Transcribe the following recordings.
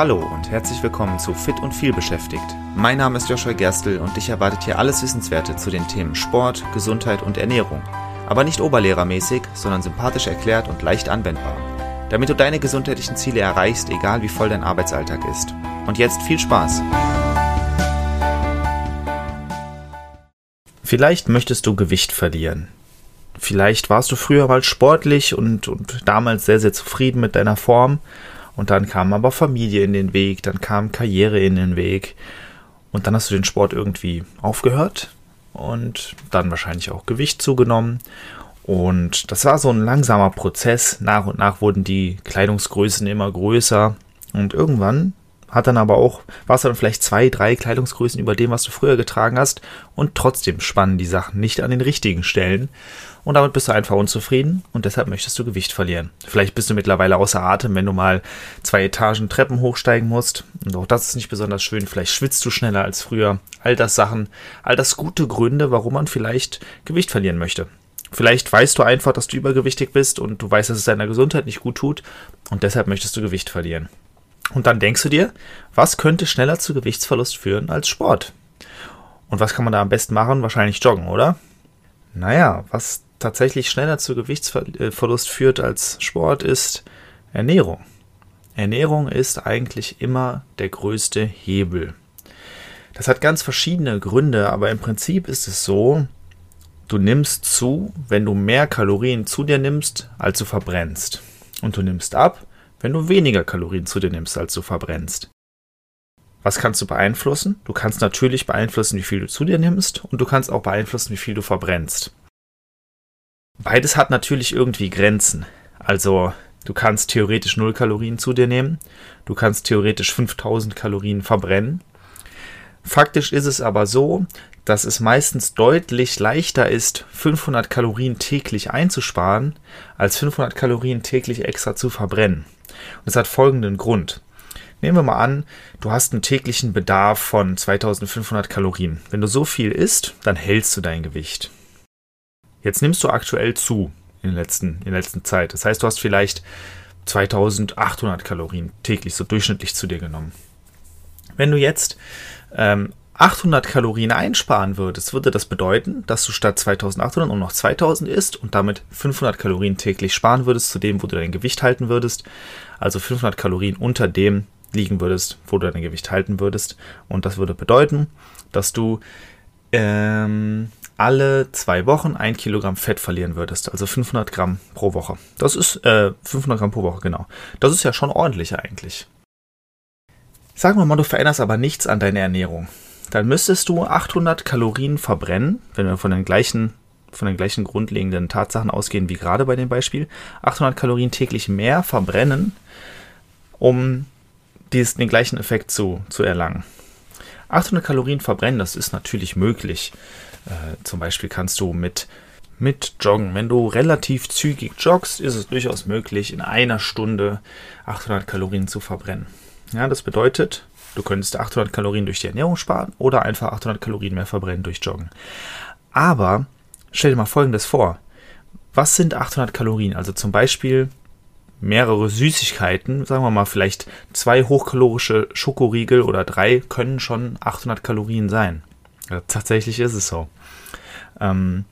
Hallo und herzlich willkommen zu Fit und viel beschäftigt. Mein Name ist Joshua Gerstl und dich erwartet hier alles Wissenswerte zu den Themen Sport, Gesundheit und Ernährung. Aber nicht oberlehrermäßig, sondern sympathisch erklärt und leicht anwendbar. Damit du deine gesundheitlichen Ziele erreichst, egal wie voll dein Arbeitsalltag ist. Und jetzt viel Spaß! Vielleicht möchtest du Gewicht verlieren. Vielleicht warst du früher mal sportlich und, und damals sehr, sehr zufrieden mit deiner Form und dann kam aber Familie in den Weg, dann kam Karriere in den Weg. Und dann hast du den Sport irgendwie aufgehört und dann wahrscheinlich auch Gewicht zugenommen. Und das war so ein langsamer Prozess. Nach und nach wurden die Kleidungsgrößen immer größer. Und irgendwann hat dann aber auch, war es dann vielleicht zwei, drei Kleidungsgrößen über dem, was du früher getragen hast. Und trotzdem spannen die Sachen nicht an den richtigen Stellen und damit bist du einfach unzufrieden und deshalb möchtest du Gewicht verlieren. Vielleicht bist du mittlerweile außer Atem, wenn du mal zwei Etagen Treppen hochsteigen musst und auch das ist nicht besonders schön. Vielleicht schwitzt du schneller als früher. All das Sachen, all das gute Gründe, warum man vielleicht Gewicht verlieren möchte. Vielleicht weißt du einfach, dass du übergewichtig bist und du weißt, dass es deiner Gesundheit nicht gut tut und deshalb möchtest du Gewicht verlieren. Und dann denkst du dir, was könnte schneller zu Gewichtsverlust führen als Sport? Und was kann man da am besten machen? Wahrscheinlich joggen, oder? Naja, was tatsächlich schneller zu Gewichtsverlust führt als Sport, ist Ernährung. Ernährung ist eigentlich immer der größte Hebel. Das hat ganz verschiedene Gründe, aber im Prinzip ist es so, du nimmst zu, wenn du mehr Kalorien zu dir nimmst, als du verbrennst. Und du nimmst ab, wenn du weniger Kalorien zu dir nimmst, als du verbrennst. Was kannst du beeinflussen? Du kannst natürlich beeinflussen, wie viel du zu dir nimmst und du kannst auch beeinflussen, wie viel du verbrennst. Beides hat natürlich irgendwie Grenzen. Also du kannst theoretisch 0 Kalorien zu dir nehmen, du kannst theoretisch 5000 Kalorien verbrennen. Faktisch ist es aber so, dass es meistens deutlich leichter ist, 500 Kalorien täglich einzusparen, als 500 Kalorien täglich extra zu verbrennen. Und das hat folgenden Grund. Nehmen wir mal an, du hast einen täglichen Bedarf von 2500 Kalorien. Wenn du so viel isst, dann hältst du dein Gewicht. Jetzt nimmst du aktuell zu in der letzten, in der letzten Zeit. Das heißt, du hast vielleicht 2800 Kalorien täglich so durchschnittlich zu dir genommen. Wenn du jetzt ähm, 800 Kalorien einsparen würdest, würde das bedeuten, dass du statt 2800 nur noch 2000 isst und damit 500 Kalorien täglich sparen würdest, zu dem, wo du dein Gewicht halten würdest. Also 500 Kalorien unter dem liegen würdest, wo du dein Gewicht halten würdest. Und das würde bedeuten, dass du ähm, alle zwei Wochen ein Kilogramm Fett verlieren würdest, also 500 Gramm pro Woche. Das ist äh, 500 Gramm pro Woche, genau. Das ist ja schon ordentlich eigentlich. Sagen wir mal, du veränderst aber nichts an deiner Ernährung. Dann müsstest du 800 Kalorien verbrennen, wenn wir von den gleichen von den gleichen grundlegenden Tatsachen ausgehen wie gerade bei dem Beispiel, 800 Kalorien täglich mehr verbrennen, um dies, den gleichen Effekt zu, zu erlangen. 800 Kalorien verbrennen, das ist natürlich möglich. Äh, zum Beispiel kannst du mit, mit Joggen, wenn du relativ zügig joggst, ist es durchaus möglich, in einer Stunde 800 Kalorien zu verbrennen. Ja, das bedeutet, du könntest 800 Kalorien durch die Ernährung sparen oder einfach 800 Kalorien mehr verbrennen durch Joggen. Aber stell dir mal Folgendes vor. Was sind 800 Kalorien? Also zum Beispiel mehrere Süßigkeiten, sagen wir mal vielleicht zwei hochkalorische Schokoriegel oder drei können schon 800 Kalorien sein. Tatsächlich ist es so. Ähm,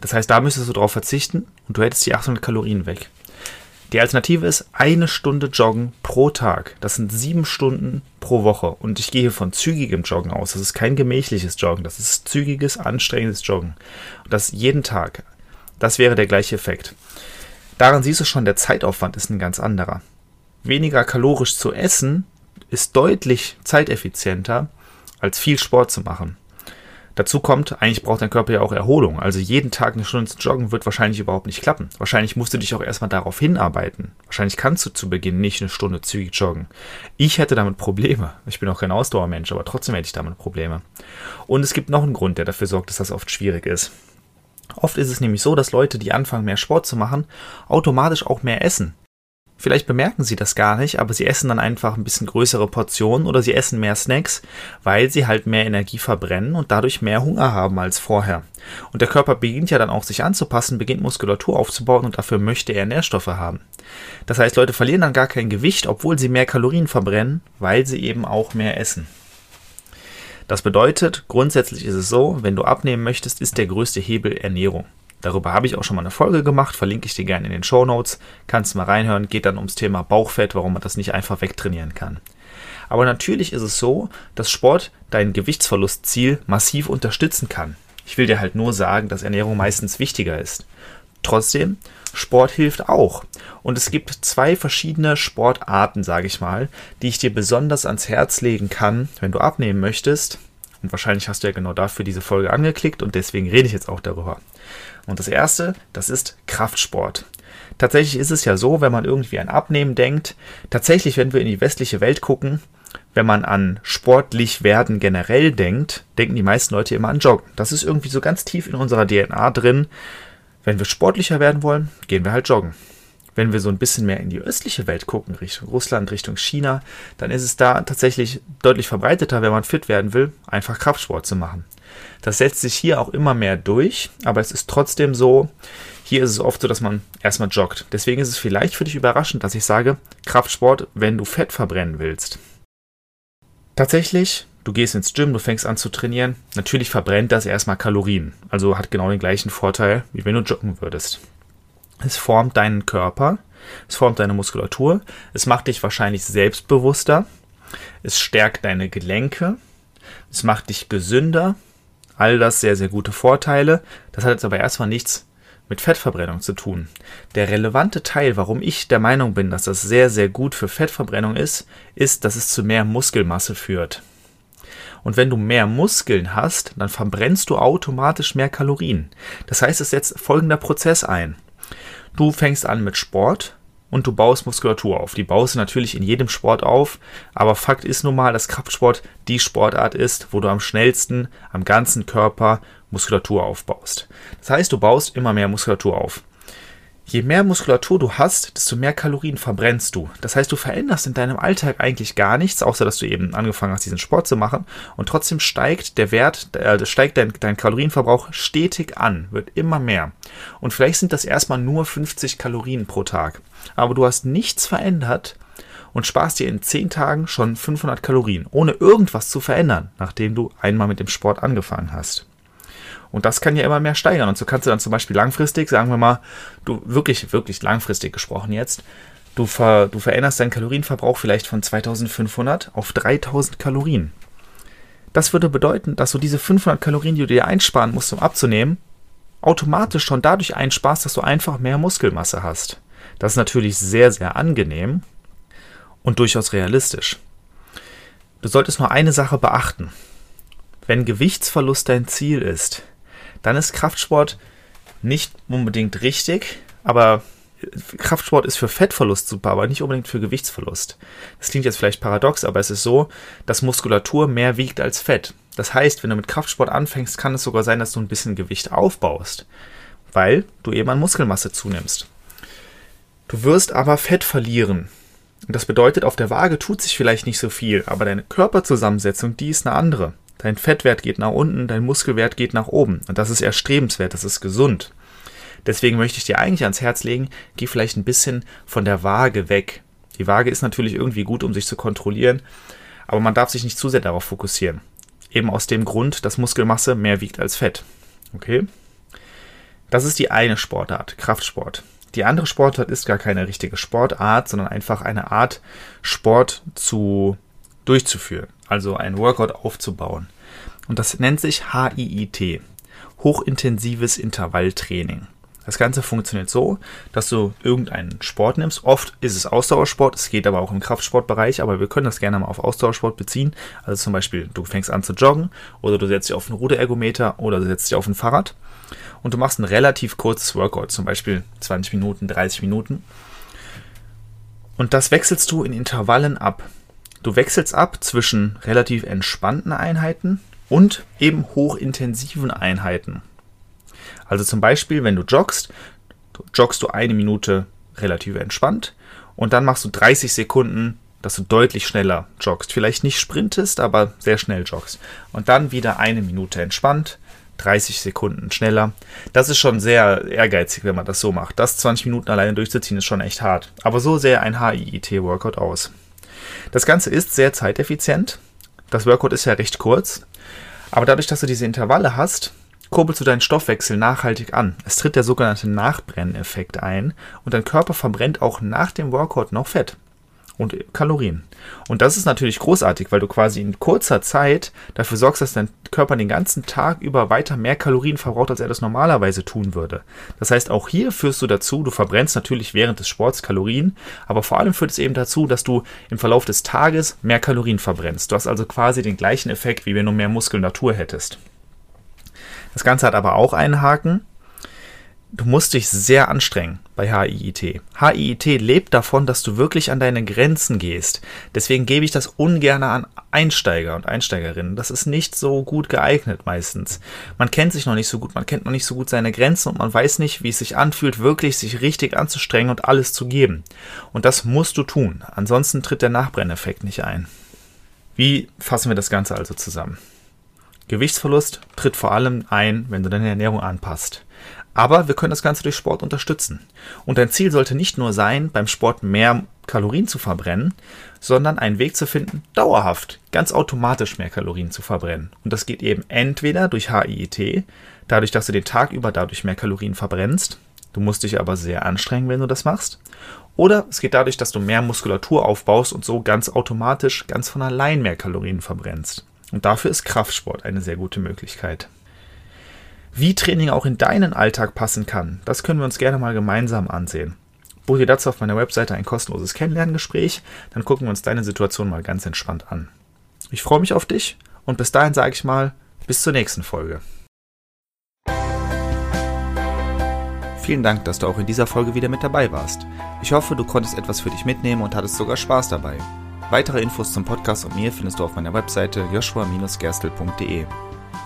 das heißt, da müsstest du drauf verzichten und du hättest die 800 Kalorien weg. Die Alternative ist eine Stunde Joggen pro Tag. Das sind sieben Stunden pro Woche. Und ich gehe hier von zügigem Joggen aus. Das ist kein gemächliches Joggen. Das ist zügiges, anstrengendes Joggen. Und das jeden Tag. Das wäre der gleiche Effekt. Daran siehst du schon, der Zeitaufwand ist ein ganz anderer. Weniger kalorisch zu essen ist deutlich zeiteffizienter, als viel Sport zu machen. Dazu kommt, eigentlich braucht dein Körper ja auch Erholung. Also jeden Tag eine Stunde zu joggen wird wahrscheinlich überhaupt nicht klappen. Wahrscheinlich musst du dich auch erstmal darauf hinarbeiten. Wahrscheinlich kannst du zu Beginn nicht eine Stunde zügig joggen. Ich hätte damit Probleme. Ich bin auch kein Ausdauermensch, aber trotzdem hätte ich damit Probleme. Und es gibt noch einen Grund, der dafür sorgt, dass das oft schwierig ist. Oft ist es nämlich so, dass Leute, die anfangen, mehr Sport zu machen, automatisch auch mehr essen. Vielleicht bemerken sie das gar nicht, aber sie essen dann einfach ein bisschen größere Portionen oder sie essen mehr Snacks, weil sie halt mehr Energie verbrennen und dadurch mehr Hunger haben als vorher. Und der Körper beginnt ja dann auch sich anzupassen, beginnt Muskulatur aufzubauen und dafür möchte er Nährstoffe haben. Das heißt, Leute verlieren dann gar kein Gewicht, obwohl sie mehr Kalorien verbrennen, weil sie eben auch mehr essen. Das bedeutet, grundsätzlich ist es so, wenn du abnehmen möchtest, ist der größte Hebel Ernährung. Darüber habe ich auch schon mal eine Folge gemacht, verlinke ich dir gerne in den Show Notes. Kannst mal reinhören, geht dann ums Thema Bauchfett, warum man das nicht einfach wegtrainieren kann. Aber natürlich ist es so, dass Sport dein Gewichtsverlustziel massiv unterstützen kann. Ich will dir halt nur sagen, dass Ernährung meistens wichtiger ist. Trotzdem, Sport hilft auch. Und es gibt zwei verschiedene Sportarten, sage ich mal, die ich dir besonders ans Herz legen kann, wenn du abnehmen möchtest. Und wahrscheinlich hast du ja genau dafür diese Folge angeklickt und deswegen rede ich jetzt auch darüber. Und das erste, das ist Kraftsport. Tatsächlich ist es ja so, wenn man irgendwie an Abnehmen denkt, tatsächlich, wenn wir in die westliche Welt gucken, wenn man an sportlich werden generell denkt, denken die meisten Leute immer an Joggen. Das ist irgendwie so ganz tief in unserer DNA drin. Wenn wir sportlicher werden wollen, gehen wir halt joggen. Wenn wir so ein bisschen mehr in die östliche Welt gucken, Richtung Russland, Richtung China, dann ist es da tatsächlich deutlich verbreiteter, wenn man fit werden will, einfach Kraftsport zu machen. Das setzt sich hier auch immer mehr durch, aber es ist trotzdem so, hier ist es oft so, dass man erstmal joggt. Deswegen ist es vielleicht für dich überraschend, dass ich sage, Kraftsport, wenn du Fett verbrennen willst. Tatsächlich, du gehst ins Gym, du fängst an zu trainieren, natürlich verbrennt das erstmal Kalorien. Also hat genau den gleichen Vorteil, wie wenn du joggen würdest. Es formt deinen Körper, es formt deine Muskulatur, es macht dich wahrscheinlich selbstbewusster, es stärkt deine Gelenke, es macht dich gesünder, All das sehr, sehr gute Vorteile. Das hat jetzt aber erstmal nichts mit Fettverbrennung zu tun. Der relevante Teil, warum ich der Meinung bin, dass das sehr, sehr gut für Fettverbrennung ist, ist, dass es zu mehr Muskelmasse führt. Und wenn du mehr Muskeln hast, dann verbrennst du automatisch mehr Kalorien. Das heißt, es setzt folgender Prozess ein. Du fängst an mit Sport, und du baust Muskulatur auf. Die baust du natürlich in jedem Sport auf, aber Fakt ist nun mal, dass Kraftsport die Sportart ist, wo du am schnellsten am ganzen Körper Muskulatur aufbaust. Das heißt, du baust immer mehr Muskulatur auf. Je mehr Muskulatur du hast, desto mehr Kalorien verbrennst du. Das heißt, du veränderst in deinem Alltag eigentlich gar nichts, außer dass du eben angefangen hast, diesen Sport zu machen. Und trotzdem steigt der Wert, äh, steigt dein, dein Kalorienverbrauch stetig an, wird immer mehr. Und vielleicht sind das erstmal nur 50 Kalorien pro Tag. Aber du hast nichts verändert und sparst dir in 10 Tagen schon 500 Kalorien, ohne irgendwas zu verändern, nachdem du einmal mit dem Sport angefangen hast. Und das kann ja immer mehr steigern. Und so kannst du dann zum Beispiel langfristig, sagen wir mal, du wirklich, wirklich langfristig gesprochen jetzt, du, ver, du veränderst deinen Kalorienverbrauch vielleicht von 2500 auf 3000 Kalorien. Das würde bedeuten, dass du diese 500 Kalorien, die du dir einsparen musst, um abzunehmen, automatisch schon dadurch einsparst, dass du einfach mehr Muskelmasse hast. Das ist natürlich sehr, sehr angenehm und durchaus realistisch. Du solltest nur eine Sache beachten. Wenn Gewichtsverlust dein Ziel ist, dann ist Kraftsport nicht unbedingt richtig, aber Kraftsport ist für Fettverlust super, aber nicht unbedingt für Gewichtsverlust. Das klingt jetzt vielleicht paradox, aber es ist so, dass Muskulatur mehr wiegt als Fett. Das heißt, wenn du mit Kraftsport anfängst, kann es sogar sein, dass du ein bisschen Gewicht aufbaust, weil du eben an Muskelmasse zunimmst. Du wirst aber Fett verlieren. Und das bedeutet, auf der Waage tut sich vielleicht nicht so viel, aber deine Körperzusammensetzung, die ist eine andere. Dein Fettwert geht nach unten, dein Muskelwert geht nach oben. Und das ist erstrebenswert, das ist gesund. Deswegen möchte ich dir eigentlich ans Herz legen, geh vielleicht ein bisschen von der Waage weg. Die Waage ist natürlich irgendwie gut, um sich zu kontrollieren, aber man darf sich nicht zu sehr darauf fokussieren. Eben aus dem Grund, dass Muskelmasse mehr wiegt als Fett. Okay? Das ist die eine Sportart, Kraftsport. Die andere Sportart ist gar keine richtige Sportart, sondern einfach eine Art, Sport zu durchzuführen, also ein Workout aufzubauen. Und das nennt sich HIIT, hochintensives Intervalltraining. Das Ganze funktioniert so, dass du irgendeinen Sport nimmst. Oft ist es Ausdauersport, es geht aber auch im Kraftsportbereich, aber wir können das gerne mal auf Ausdauersport beziehen. Also zum Beispiel, du fängst an zu joggen oder du setzt dich auf einen Ruderergometer oder du setzt dich auf ein Fahrrad und du machst ein relativ kurzes Workout, zum Beispiel 20 Minuten, 30 Minuten. Und das wechselst du in Intervallen ab. Du wechselst ab zwischen relativ entspannten Einheiten und eben hochintensiven Einheiten. Also zum Beispiel, wenn du joggst, joggst du eine Minute relativ entspannt Und dann machst du 30 Sekunden, dass du deutlich schneller joggst. Vielleicht nicht sprintest, aber sehr schnell joggst. Und dann wieder eine Minute entspannt. 30 Sekunden schneller. Das ist schon sehr ehrgeizig, wenn man das so macht. Das 20 Minuten alleine durchzuziehen ist schon echt hart. Aber so sähe ein HIIT-Workout aus. Das Ganze ist sehr zeiteffizient. Das Workout ist ja recht kurz. Aber dadurch, dass du diese Intervalle hast, kurbelst du deinen Stoffwechsel nachhaltig an. Es tritt der sogenannte Nachbrenneffekt ein und dein Körper verbrennt auch nach dem Workout noch Fett und Kalorien. Und das ist natürlich großartig, weil du quasi in kurzer Zeit dafür sorgst, dass dein Körper den ganzen Tag über weiter mehr Kalorien verbraucht, als er das normalerweise tun würde. Das heißt, auch hier führst du dazu, du verbrennst natürlich während des Sports Kalorien, aber vor allem führt es eben dazu, dass du im Verlauf des Tages mehr Kalorien verbrennst. Du hast also quasi den gleichen Effekt, wie wenn du mehr Muskulatur hättest. Das Ganze hat aber auch einen Haken. Du musst dich sehr anstrengen bei HIIT. HIIT lebt davon, dass du wirklich an deine Grenzen gehst. Deswegen gebe ich das ungern an Einsteiger und Einsteigerinnen. Das ist nicht so gut geeignet meistens. Man kennt sich noch nicht so gut, man kennt noch nicht so gut seine Grenzen und man weiß nicht, wie es sich anfühlt, wirklich sich richtig anzustrengen und alles zu geben. Und das musst du tun. Ansonsten tritt der Nachbrenneffekt nicht ein. Wie fassen wir das Ganze also zusammen? Gewichtsverlust tritt vor allem ein, wenn du deine Ernährung anpasst. Aber wir können das Ganze durch Sport unterstützen. Und dein Ziel sollte nicht nur sein, beim Sport mehr Kalorien zu verbrennen, sondern einen Weg zu finden, dauerhaft, ganz automatisch mehr Kalorien zu verbrennen. Und das geht eben entweder durch HIIT, dadurch, dass du den Tag über dadurch mehr Kalorien verbrennst. Du musst dich aber sehr anstrengen, wenn du das machst. Oder es geht dadurch, dass du mehr Muskulatur aufbaust und so ganz automatisch, ganz von allein mehr Kalorien verbrennst. Und dafür ist Kraftsport eine sehr gute Möglichkeit. Wie Training auch in deinen Alltag passen kann, das können wir uns gerne mal gemeinsam ansehen. Buch dir dazu auf meiner Webseite ein kostenloses Kennenlerngespräch, dann gucken wir uns deine Situation mal ganz entspannt an. Ich freue mich auf dich und bis dahin sage ich mal, bis zur nächsten Folge. Vielen Dank, dass du auch in dieser Folge wieder mit dabei warst. Ich hoffe, du konntest etwas für dich mitnehmen und hattest sogar Spaß dabei. Weitere Infos zum Podcast und mir findest du auf meiner Webseite joshua-gerstel.de.